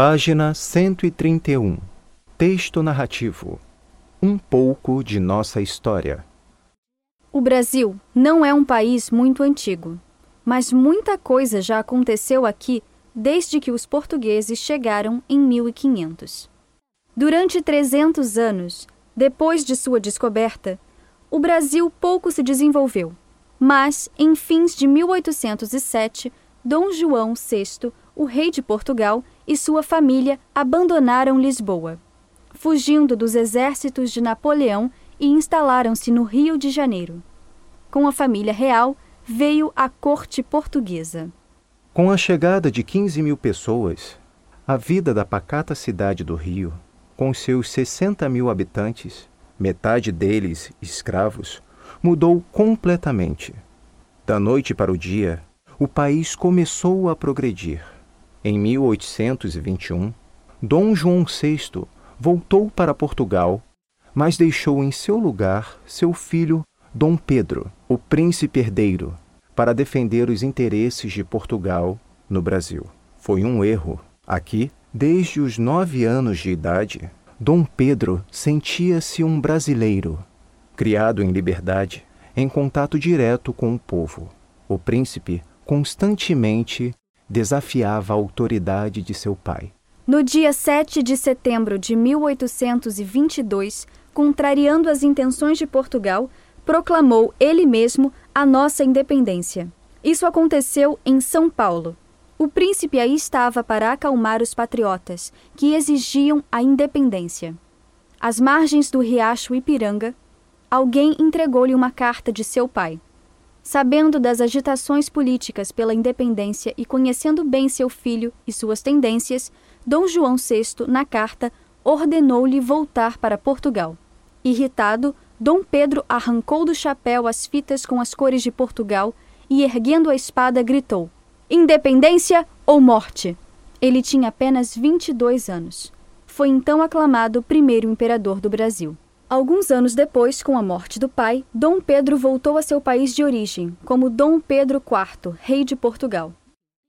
Página 131. Texto narrativo. Um pouco de nossa história. O Brasil não é um país muito antigo, mas muita coisa já aconteceu aqui desde que os portugueses chegaram em 1500. Durante 300 anos, depois de sua descoberta, o Brasil pouco se desenvolveu, mas em fins de 1807, Dom João VI, o rei de Portugal, e sua família abandonaram Lisboa, fugindo dos exércitos de Napoleão e instalaram-se no Rio de Janeiro. Com a família real veio a corte portuguesa. Com a chegada de 15 mil pessoas, a vida da pacata cidade do Rio, com seus 60 mil habitantes, metade deles escravos, mudou completamente. Da noite para o dia, o país começou a progredir. Em 1821, Dom João VI voltou para Portugal, mas deixou em seu lugar seu filho Dom Pedro, o príncipe herdeiro, para defender os interesses de Portugal no Brasil. Foi um erro. Aqui, desde os nove anos de idade, Dom Pedro sentia-se um brasileiro, criado em liberdade, em contato direto com o povo. O príncipe constantemente desafiava a autoridade de seu pai. No dia 7 de setembro de 1822, contrariando as intenções de Portugal, proclamou ele mesmo a nossa independência. Isso aconteceu em São Paulo. O príncipe aí estava para acalmar os patriotas, que exigiam a independência. Às margens do riacho Ipiranga, alguém entregou-lhe uma carta de seu pai. Sabendo das agitações políticas pela independência e conhecendo bem seu filho e suas tendências, Dom João VI, na carta, ordenou-lhe voltar para Portugal. Irritado, Dom Pedro arrancou do chapéu as fitas com as cores de Portugal e, erguendo a espada, gritou: Independência ou morte! Ele tinha apenas 22 anos. Foi então aclamado primeiro imperador do Brasil. Alguns anos depois, com a morte do pai, Dom Pedro voltou a seu país de origem, como Dom Pedro IV, rei de Portugal.